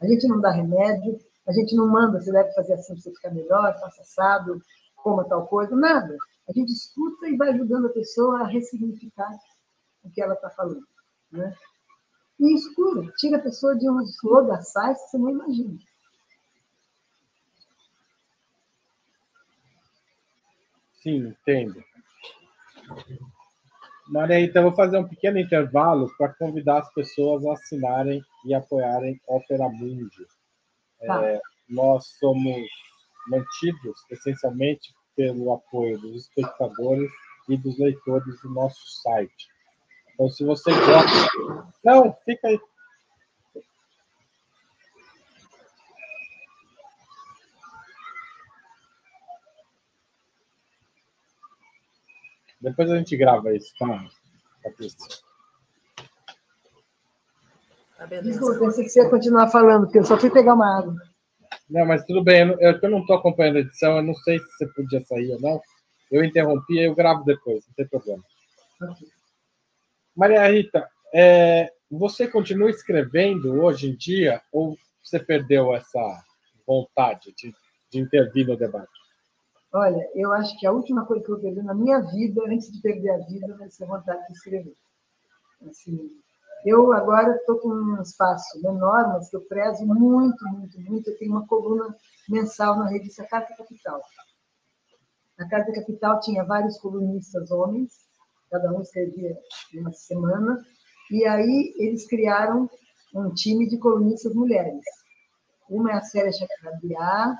A gente não dá remédio, a gente não manda, você deve fazer assim para você ficar melhor, faça assado, coma tal coisa, nada. A gente escuta e vai ajudando a pessoa a ressignificar o que ela está falando. Né? E isso cura, tira a pessoa de uns lodaçais que você não imagina. Sim, entendo. Maria, então vou fazer um pequeno intervalo para convidar as pessoas a assinarem e apoiarem Opera Mundi. Tá. É, nós somos mantidos essencialmente pelo apoio dos espectadores e dos leitores do nosso site. Então, se você gosta. Não, fica aí. Depois a gente grava isso, tá, Patrícia? Tá Desculpa, pensei que você ia continuar falando, porque eu só fui pegar uma água. Não, mas tudo bem, eu, eu, eu não estou acompanhando a edição, eu não sei se você podia sair ou não. Eu interrompi, eu gravo depois, não tem problema. Maria Rita, é, você continua escrevendo hoje em dia ou você perdeu essa vontade de, de intervir no debate? Olha, eu acho que a última coisa que eu perdi na minha vida, antes de perder a vida, vai ser vontade de escrever. Assim, eu agora estou com um espaço menor, mas que eu prezo muito, muito, muito. Eu tenho uma coluna mensal na revista Carta Capital. A Carta Capital tinha vários colunistas homens, cada um escrevia uma semana, e aí eles criaram um time de colunistas mulheres. Uma é a Célia Chakrabiá,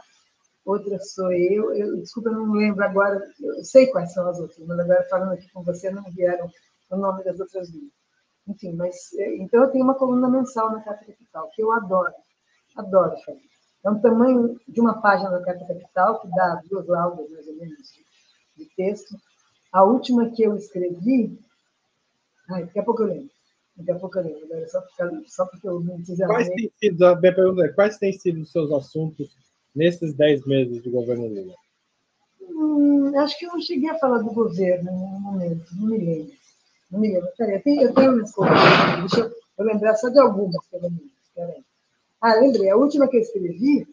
outra sou eu. eu. Desculpa, eu não lembro agora, eu sei quais são as outras, mas agora falando aqui com você, não vieram o nome das outras duas. Enfim, mas é, então eu tenho uma coluna mensal na Carta Capital, que eu adoro, adoro fazer. É um tamanho de uma página da Carta Capital, que dá duas laudas, mais ou menos, de, texto. A última que eu escrevi, ai, daqui a pouco eu lembro. Daqui a pouco eu lembro, agora só, só porque eu me Quais têm sido, a minha pergunta é, quais têm sido os seus assuntos nesses dez meses de governo Lula? Hum, acho que eu não cheguei a falar do governo no momento, não me lembro. Não me lembro. Peraí, eu tenho, eu tenho umas coisas. Deixa eu, eu lembrar só de algumas, pelo menos. Peraí. Ah, lembrei. A última que eu escrevi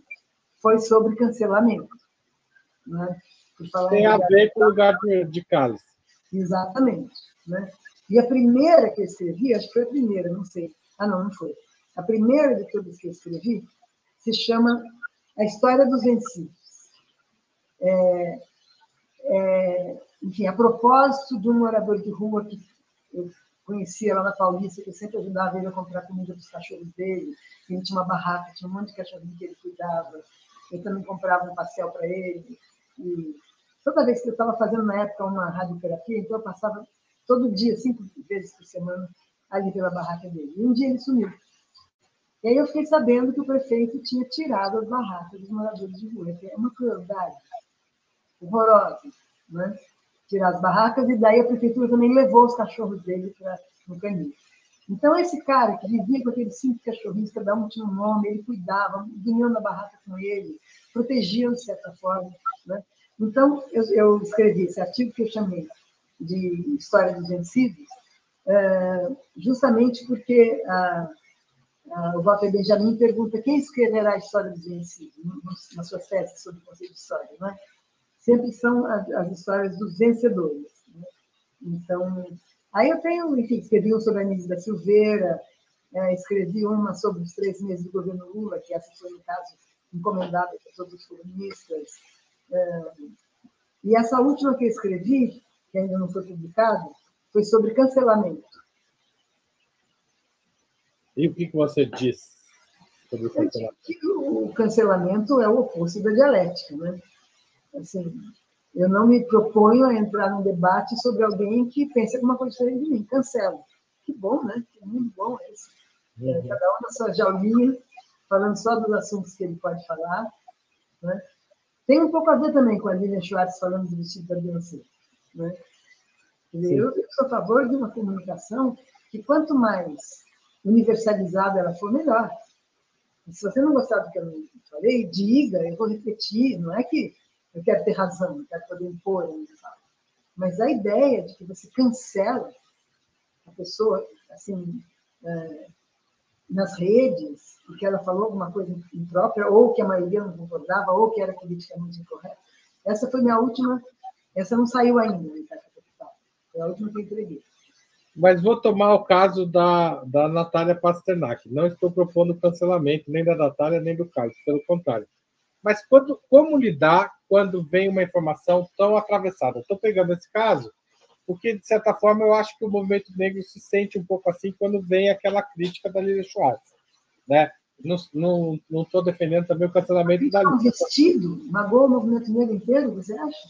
foi sobre cancelamento. Né? Tem a ver com o lugar de, de cálice. Exatamente. Né? E a primeira que eu escrevi, acho que foi a primeira, não sei. Ah, não, não foi. A primeira de todas que eu escrevi se chama A História dos Vencidos. É, é, enfim, a propósito de um morador de rua que eu conhecia lá na Paulista, que eu sempre ajudava ele a comprar comida para os cachorros dele. Ele tinha uma barraca, tinha um monte de cachorrinho que ele cuidava. Eu também comprava um pastel para ele. E toda vez que eu estava fazendo na época uma radioterapia, então eu passava todo dia, cinco vezes por semana, ali pela barraca dele. E um dia ele sumiu. E aí eu fiquei sabendo que o prefeito tinha tirado as barracas dos moradores de rua. É uma crueldade horrorosa, né? Tirar as barracas, e daí a prefeitura também levou os cachorros dele para no caminho. Então, esse cara que vivia com aqueles cinco cachorrinhos, cada um tinha um nome, ele cuidava, vinham na barraca com ele, protegiam de certa forma. Né? Então, eu, eu, escrevi esse artigo que eu chamei de História dos Vencidos, é, justamente porque a, a, o Walter Benjamin pergunta quem escreverá a História dos Vencidos, nas suas teses sobre o Conselho de História. Não é? Sempre são as, as histórias dos vencedores. Né? Então, aí eu tenho, enfim, escrevi um sobre a Anísio da Silveira, é, escrevi uma sobre os três meses do governo Lula, que essa foi, no caso, encomendada por todos os comunistas. É, e essa última que eu escrevi, que ainda não foi publicada, foi sobre cancelamento. E o que você disse sobre o cancelamento? o cancelamento é o oposto da dialética, né? Assim, eu não me proponho a entrar num debate sobre alguém que pensa alguma coisa diferente de mim. Cancelo. Que bom, né? Que muito bom esse. É, uhum. cada um na sua jaulinha, falando só dos assuntos que ele pode falar. Né? Tem um pouco a ver também com a Lilian Schwartz falando do vestido da Beyoncé. Né? Eu, eu sou a favor de uma comunicação que quanto mais universalizada ela for, melhor. Se você não gostar do que eu falei, diga, eu vou repetir. Não é que eu quero ter razão, eu quero poder impor fala. Mas a ideia de que você cancela a pessoa, assim, é, nas redes, porque ela falou alguma coisa imprópria, ou que a maioria não concordava, ou que era politicamente incorreta, essa foi minha última, essa não saiu ainda, né, foi a última que eu entreguei. Mas vou tomar o caso da, da Natália Pasternak. Não estou propondo cancelamento nem da Natália, nem do caso, pelo contrário. Mas quando, como lidar quando vem uma informação tão atravessada? Estou pegando esse caso porque, de certa forma, eu acho que o movimento negro se sente um pouco assim quando vem aquela crítica da Lilian Schwartz. Né? Não estou defendendo também o cancelamento da Lilian. Um vestido magoou o movimento negro inteiro, você acha?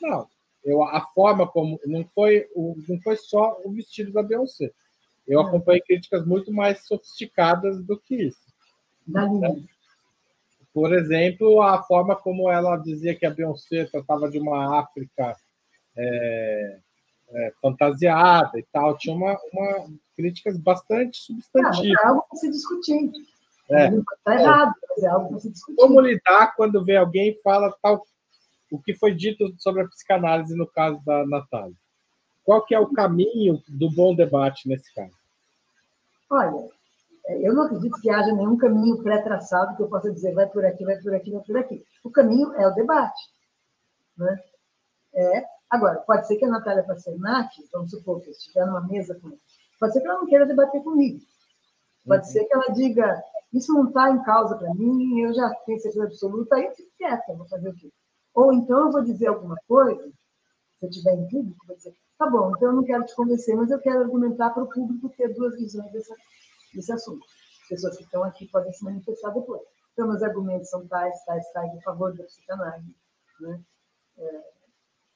Não. Eu, a forma como. Não foi, o, não foi só o vestido da Beyoncé. Eu é. acompanhei críticas muito mais sofisticadas do que isso. Da Lilian. Por exemplo, a forma como ela dizia que a Beyoncé tratava de uma África é, é, fantasiada e tal, tinha uma, uma críticas bastante substantivas. Não, é algo se discutindo. É. Está errado, mas é algo para se discutir. Como lidar quando vê alguém e fala tal o que foi dito sobre a psicanálise no caso da Natália? Qual que é o caminho do bom debate nesse caso? Olha, eu não acredito que haja nenhum caminho pré-traçado que eu possa dizer vai por aqui, vai por aqui, vai por aqui. O caminho é o debate. Né? É, agora, pode ser que a Natália Pasternak, vamos supor que eu estiver numa mesa com ela, pode ser que ela não queira debater comigo. Pode uhum. ser que ela diga, isso não está em causa para mim, eu já tenho certeza absoluta, aí eu fico quieta, vou fazer o quê? Ou então eu vou dizer alguma coisa, se eu estiver em público, vou dizer, tá bom, então eu não quero te convencer, mas eu quero argumentar para o público ter duas visões dessa, desse assunto. As pessoas que estão aqui podem se manifestar depois. Então, meus argumentos são tais, tais, tais, em favor da psicanálise. Né? É,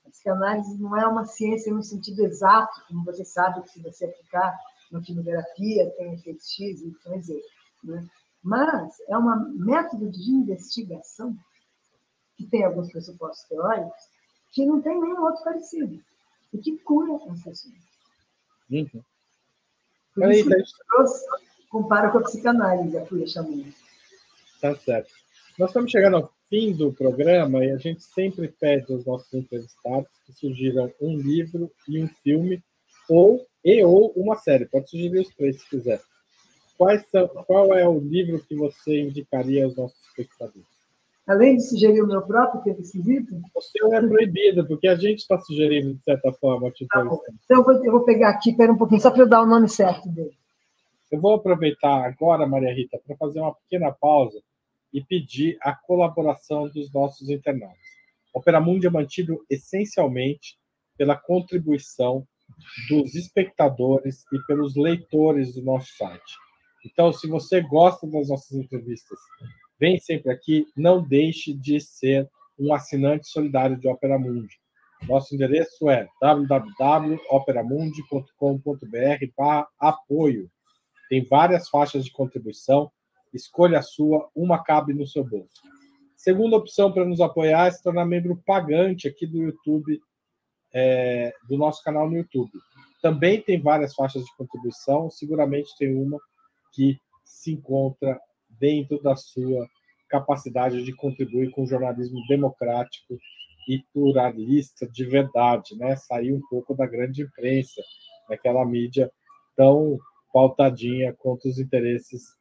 a psicanálise não é uma ciência no sentido exato, como você sabe que se você aplicar na quimioterapia tem efeito X, Y, Z. Né? Mas é um método de investigação que tem alguns pressupostos teóricos que não tem nenhum outro parecido e que cura as pessoas. Uhum. Por isso tá... trouxe, compara com a psicanálise, a chamada. Tá certo. Nós estamos chegando ao fim do programa e a gente sempre pede aos nossos entrevistados que sugiram um livro e um filme ou e ou uma série. Pode sugerir os três se quiser. São, qual é o livro que você indicaria aos nossos espectadores? Além de sugerir o meu próprio, que é esquisito? O seu é proibido, porque a gente está sugerindo, de certa forma, te tá Então, eu vou, pegar aqui, espera um pouquinho, só para eu dar o nome certo dele. Eu vou aproveitar agora, Maria Rita, para fazer uma pequena pausa e pedir a colaboração dos nossos internautas. O Opera Mundi é mantido essencialmente pela contribuição dos espectadores e pelos leitores do nosso site. Então, se você gosta das nossas entrevistas, vem sempre aqui, não deixe de ser um assinante solidário de Opera Mundi. Nosso endereço é www.operamundi.com.br apoio. Tem várias faixas de contribuição, escolha a sua, uma cabe no seu bolso. Segunda opção para nos apoiar é se tornar membro pagante aqui do YouTube, é, do nosso canal no YouTube. Também tem várias faixas de contribuição, seguramente tem uma que se encontra dentro da sua capacidade de contribuir com o jornalismo democrático e pluralista de verdade, né? Sair um pouco da grande imprensa, daquela mídia tão pautadinha contra os interesses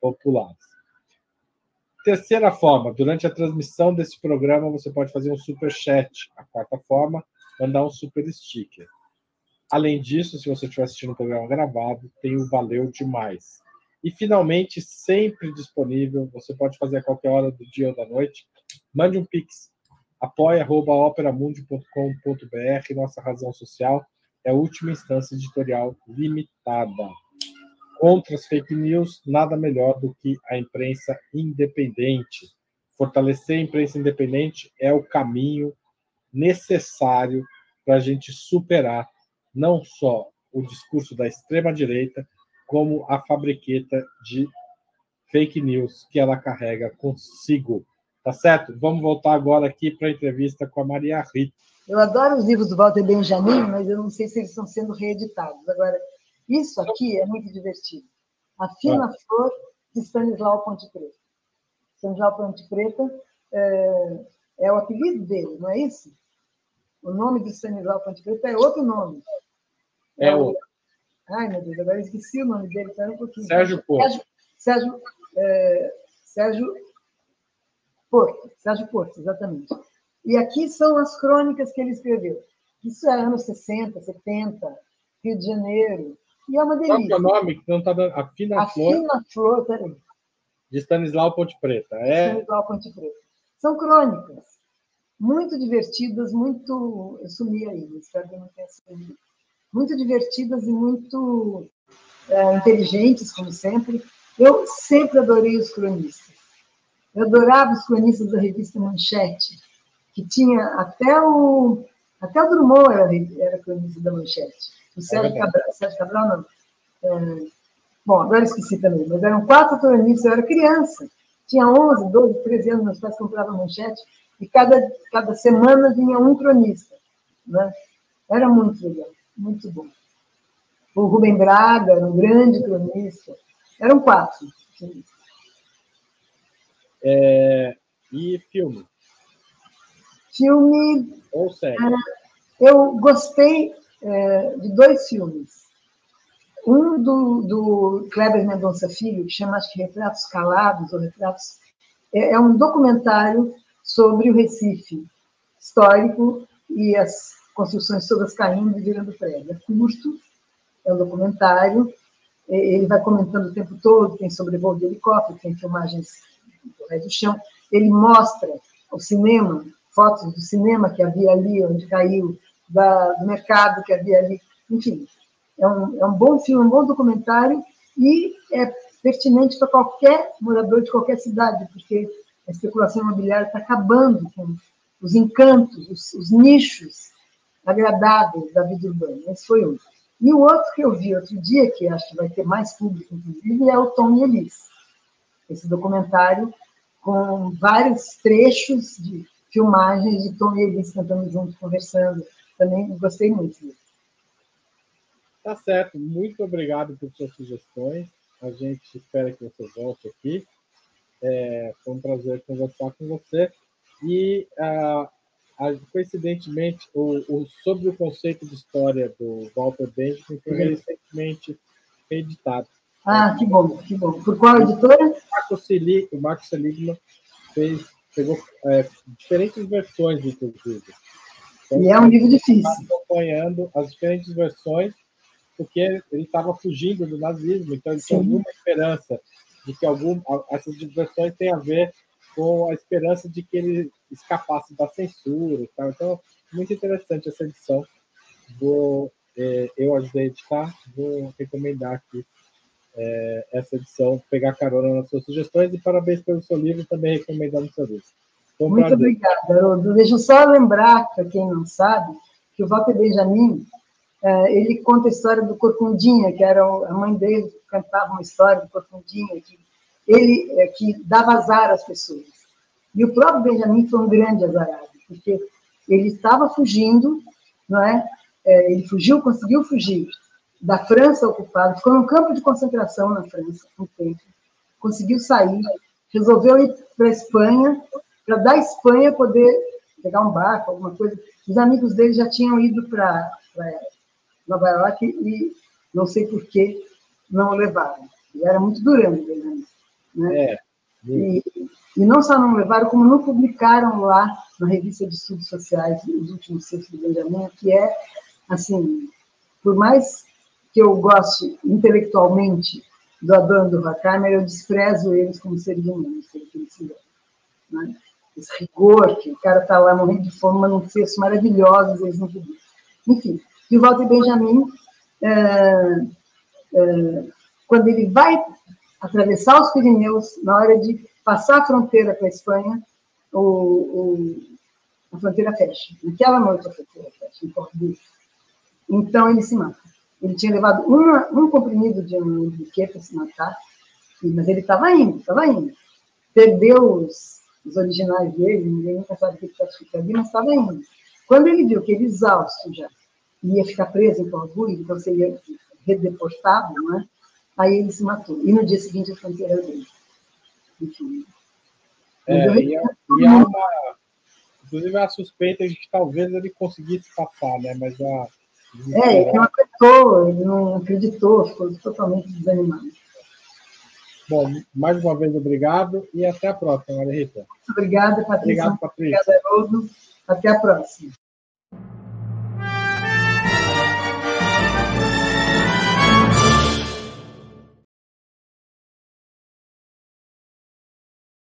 populares. Terceira forma, durante a transmissão desse programa, você pode fazer um super chat. A quarta forma, mandar um super sticker. Além disso, se você estiver assistindo um programa gravado, tem o Valeu Demais. E, finalmente, sempre disponível, você pode fazer a qualquer hora do dia ou da noite, mande um pix, apoia.operamundi.com.br, nossa razão social é a última instância editorial limitada. Contra as fake news, nada melhor do que a imprensa independente. Fortalecer a imprensa independente é o caminho necessário para a gente superar não só o discurso da extrema-direita, como a fabriqueta de fake news que ela carrega consigo. Tá certo? Vamos voltar agora aqui para a entrevista com a Maria Rita. Eu adoro os livros do Walter Benjamin, mas eu não sei se eles estão sendo reeditados. Agora, isso aqui é muito divertido. A Fina ah. Flor de Stanislau Ponte Preta. Stanislau Ponte Preta é, é, o apelido dele, não é isso? O nome de Stanislau Ponte Preta é outro nome. É, é o Ai, meu Deus, agora esqueci o nome dele, espera um pouquinho. Sérgio Porto. Sérgio, Sérgio, é, Sérgio Porto, Sérgio Porto, exatamente. E aqui são as crônicas que ele escreveu. Isso é anos 60, 70, Rio de Janeiro. E é uma delícia. Qual é o nome que não está dando? A Fina a Flor. A Fina Flor, peraí. De Stanislau Ponte Preta. É... Stanislau Ponte Preta. São crônicas muito divertidas, muito. Eu sumi aí, espero que não tenha sumido muito divertidas e muito é, inteligentes, como sempre. Eu sempre adorei os cronistas. Eu adorava os cronistas da revista Manchete, que tinha até o até o Drummond era, era cronista da Manchete. O Sérgio é Cabral, Sérgio Cabral não. É, bom, agora esqueci também, mas eram quatro cronistas, eu era criança. Tinha 11, 12, 13 anos, meus pais compravam Manchete, e cada, cada semana vinha um cronista. Né? Era muito legal muito bom. O Rubem Braga, um grande cronista. Eram quatro. É, e filme? Filme. Ou série? É, eu gostei é, de dois filmes. Um do, do Kleber Mendonça Filho, que chama acho que Retratos Calados, ou Retratos. É, é um documentário sobre o Recife histórico e as construções todas caindo e virando prédio. É curto, é um documentário, ele vai comentando o tempo todo, tem sobrevoo de helicóptero, tem filmagens do do chão, ele mostra o cinema, fotos do cinema que havia ali, onde caiu, da, do mercado que havia ali, enfim, é um, é um bom filme, um bom documentário e é pertinente para qualquer morador de qualquer cidade, porque a especulação imobiliária está acabando com os encantos, os, os nichos agradáveis da vida urbana. Esse foi um. E o outro que eu vi outro dia, que acho que vai ter mais público, inclusive, é o Tom e. Esse documentário com vários trechos de filmagens de Tom e Elis cantando juntos, conversando. Também gostei muito disso. Tá certo. Muito obrigado por suas sugestões. A gente espera que você volte aqui. É, foi um prazer conversar com você. E coincidentemente, o, o, sobre o conceito de história do Walter Benjamin foi recentemente editado. Ah, que bom, que bom. Por qual editora? O Marco Seligman fez, pegou é, diferentes versões, inclusive. Então, e é um livro difícil. acompanhando as diferentes versões, porque ele estava fugindo do nazismo, então ele Sim. tinha alguma esperança de que algum, essas versões têm a ver com a esperança de que ele escapasse da censura e tal. Então, muito interessante essa edição. Vou, é, eu ajudei a editar, vou recomendar aqui é, essa edição, pegar carona nas suas sugestões e parabéns pelo seu livro também recomendando seu livro. Muito prazer. obrigada, Haroldo. Deixa eu só lembrar, para quem não sabe, que o Walter Benjamin, é, ele conta a história do Corcundinha, que era a mãe dele, que cantava uma história do Corcundinha, que ele é, que dava azar às pessoas. E o próprio Benjamin foi um grande azarado, porque ele estava fugindo, não é? é ele fugiu, conseguiu fugir da França ocupada, ficou num campo de concentração na França um tempo, conseguiu sair, resolveu ir para a Espanha, para da Espanha poder pegar um barco, alguma coisa. Os amigos dele já tinham ido para Nova York e não sei por que não o levaram. Ele era muito durante, Benjamin. Né? É. E, e não só não levaram, como não publicaram lá na revista de estudos sociais os últimos textos do Benjamin, que é, assim, por mais que eu goste intelectualmente do Adorno do Horkheimer, eu desprezo eles como seres humanos, fizeram. Né? Esse rigor, que o cara está lá morrendo de fome, mas não fez maravilhosos, eles não publicam. Enfim, e o Walter Benjamin, é, é, quando ele vai atravessar os Pirineus, na hora de passar a fronteira para a Espanha, o, o, a fronteira fecha. Naquela noite a fronteira fecha, em Portugal. Então ele se mata. Ele tinha levado uma, um comprimido de um buquê para se matar, mas ele estava indo, estava indo. Perdeu os, os originais dele, ninguém nunca sabe o que está escrito ali, mas estava indo. Quando ele viu que ele exausto já ia ficar preso em Portugal, então seria redeportado, não é? Aí ele se matou. E no dia seguinte a fronteira dele. Enfim. É, e, é, e há uma. Inclusive a suspeita de que talvez ele conseguisse passar, né? Mas a. É, ele não acreditou, ele não acreditou, ficou totalmente desanimado. Bom, mais uma vez, obrigado e até a próxima, Maria Rita. Obrigada, Patrícia. Obrigado, Patrícia. Obrigada, Haroldo. Até a próxima.